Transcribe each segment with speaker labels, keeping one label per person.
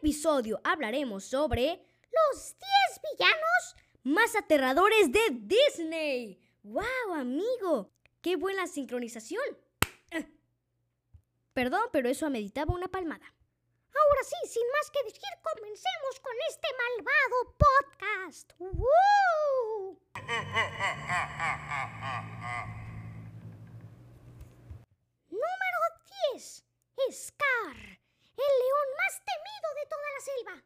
Speaker 1: episodio hablaremos sobre
Speaker 2: Los 10 villanos
Speaker 1: más aterradores de Disney. ¡Wow, amigo! ¡Qué buena sincronización! Ah. Perdón, pero eso ameritaba una palmada.
Speaker 2: Ahora sí, sin más que decir, comencemos con este malvado podcast. ¡Woo! Número 10. Scar, el león más temido selva.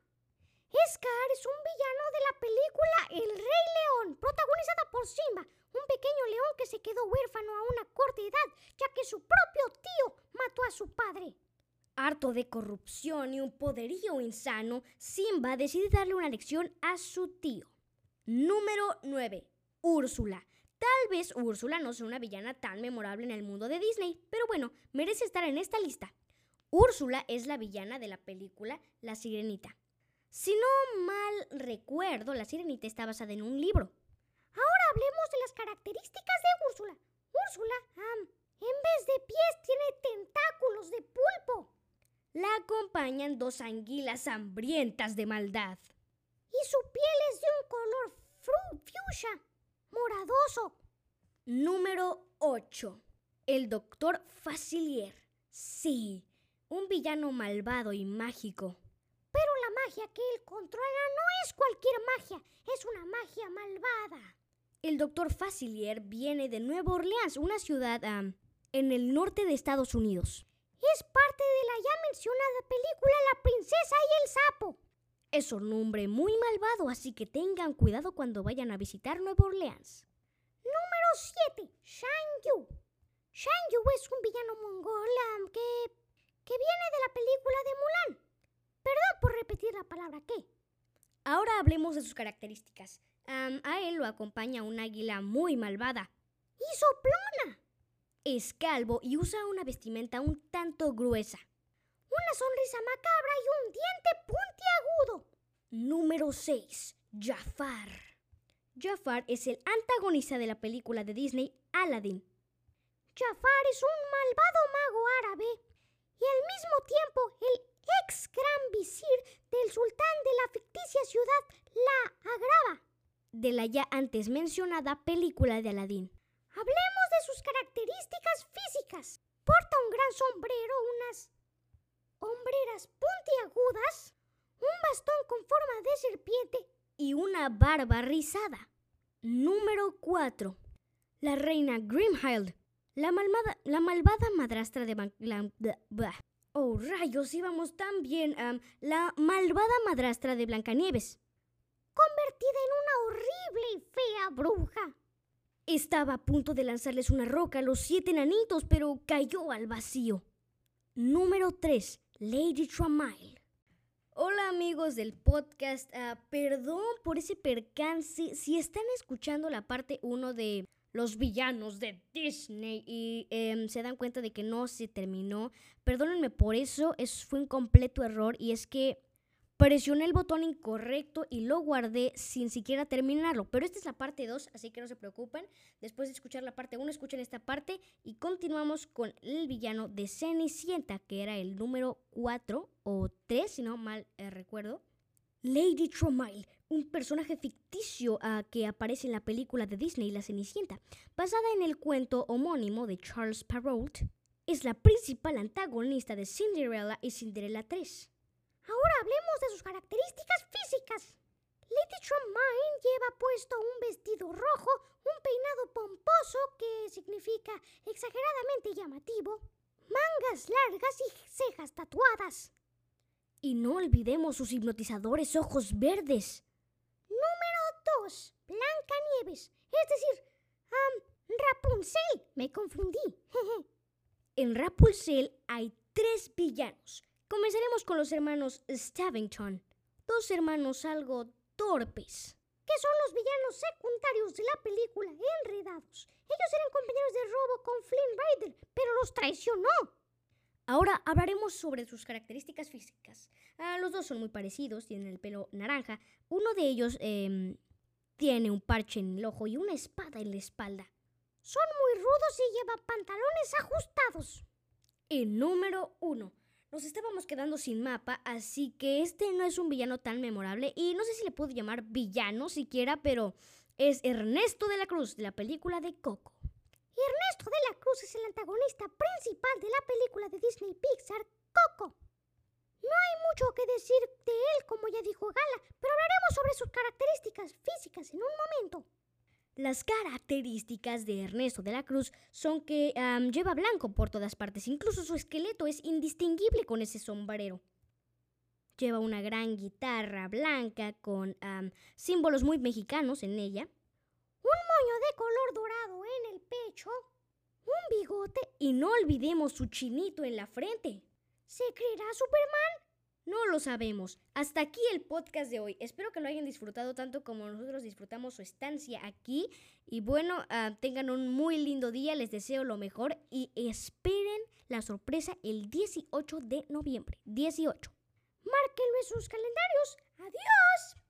Speaker 2: Scar es un villano de la película El Rey León, protagonizada por Simba, un pequeño león que se quedó huérfano a una corta edad, ya que su propio tío mató a su padre.
Speaker 1: Harto de corrupción y un poderío insano, Simba decide darle una lección a su tío. Número 9. Úrsula. Tal vez Úrsula no sea una villana tan memorable en el mundo de Disney, pero bueno, merece estar en esta lista. Úrsula es la villana de la película La Sirenita. Si no mal recuerdo, La Sirenita está basada en un libro.
Speaker 2: Ahora hablemos de las características de Úrsula. Úrsula, am, en vez de pies, tiene tentáculos de pulpo.
Speaker 1: La acompañan dos anguilas hambrientas de maldad.
Speaker 2: Y su piel es de un color fuchsia, moradoso.
Speaker 1: Número 8. El Doctor Facilier. Sí, un villano malvado y mágico.
Speaker 2: Pero la magia que él controla no es cualquier magia, es una magia malvada.
Speaker 1: El Doctor Facilier viene de Nueva Orleans, una ciudad am, en el norte de Estados Unidos.
Speaker 2: Es parte de la ya mencionada película La princesa y el sapo.
Speaker 1: Es un hombre muy malvado, así que tengan cuidado cuando vayan a visitar Nueva Orleans.
Speaker 2: Número 7. Shan Yu. Shan Yu es un villano mongol que, película de Mulan. Perdón por repetir la palabra que.
Speaker 1: Ahora hablemos de sus características. A él lo acompaña un águila muy malvada.
Speaker 2: Y soplona.
Speaker 1: Es calvo y usa una vestimenta un tanto gruesa.
Speaker 2: Una sonrisa macabra y un diente puntiagudo.
Speaker 1: Número 6. Jafar. Jafar es el antagonista de la película de Disney Aladdin.
Speaker 2: Jafar es un malvado mago árabe y al mismo tiempo el ex gran visir del sultán de la ficticia ciudad La Agrava.
Speaker 1: de la ya antes mencionada película de Aladdin.
Speaker 2: Hablemos de sus características físicas. Porta un gran sombrero, unas hombreras puntiagudas, un bastón con forma de serpiente
Speaker 1: Y una barba rizada. Número 4. La reina Grimhild. La, malvada- la malvada madrastra de... Ban- la- bla- blah. Oh, rayos, íbamos tan bien. la malvada madrastra de Blancanieves.
Speaker 2: convertida en una horrible y fea bruja.
Speaker 1: Estaba a punto de lanzarles una roca a los siete enanitos, pero cayó al vacío. Número 3. Lady Tramail. Hola amigos del podcast, Ah, perdón por ese percance. Si están escuchando la parte 1 de los villanos de Disney y em, se dan cuenta de que no se terminó, perdónenme por eso, es, fue un completo error y es que presioné el botón incorrecto y lo guardé sin siquiera terminarlo. Pero esta es la parte 2, así que no se preocupen. Después de escuchar la parte 1, escuchen esta parte y continuamos con el villano de Cenicienta, que era el número 4 o 3, si no mal eh, recuerdo. Lady Tremaille, un personaje ficticio ah, que aparece en la película de Disney La Cenicienta, basada en el cuento homónimo de Charles Perrault, es la principal antagonista de Cinderella y Cinderella 3.
Speaker 2: Ahora hablemos de sus características físicas. Lady Tremaine lleva puesto un vestido rojo, un peinado pomposo que significa exageradamente llamativo, mangas largas y cejas tatuadas.
Speaker 1: Y no olvidemos sus hipnotizadores ojos verdes.
Speaker 2: 2. Blancanieves. Es decir, am, Rapunzel. Me confundí.
Speaker 1: En Rapunzel hay tres villanos, comenzaremos con los hermanos Stavington, dos hermanos algo torpes.
Speaker 2: Que son los villanos secundarios de la película Enredados. Ellos eran compañeros de robo con Flynn Rider, pero los traicionó.
Speaker 1: Ahora hablaremos sobre sus características físicas. Ah, los dos son muy parecidos, tienen el pelo naranja. Uno de ellos em, tiene un parche en el ojo y una espada en la espalda.
Speaker 2: Son muy rudos y llevan pantalones ajustados.
Speaker 1: El número uno. Nos estábamos quedando sin mapa, así que este no es un villano tan memorable y no sé si le puedo llamar villano siquiera, pero es Ernesto de la Cruz de la película de Coco.
Speaker 2: Ernesto de la Cruz es el antagonista principal de la película de Disney Pixar Coco. No hay mucho que decir como ya dijo Gala, pero hablaremos sobre sus características físicas en un momento.
Speaker 1: Las características de Ernesto de la Cruz son que lleva blanco por todas partes, incluso su esqueleto es indistinguible con ese sombrero. Lleva una gran guitarra blanca con símbolos muy mexicanos en ella.
Speaker 2: Un moño de color dorado en el pecho. Un bigote.
Speaker 1: Y no olvidemos su chinito en la frente.
Speaker 2: ¿Se creerá Superman?
Speaker 1: No lo sabemos. Hasta aquí el podcast de hoy. Espero que lo hayan disfrutado tanto como nosotros disfrutamos su estancia aquí. Y bueno, ah, tengan un muy lindo día. Les deseo lo mejor y esperen la sorpresa el 18 de noviembre. 18.
Speaker 2: Márquenlo en sus calendarios. Adiós.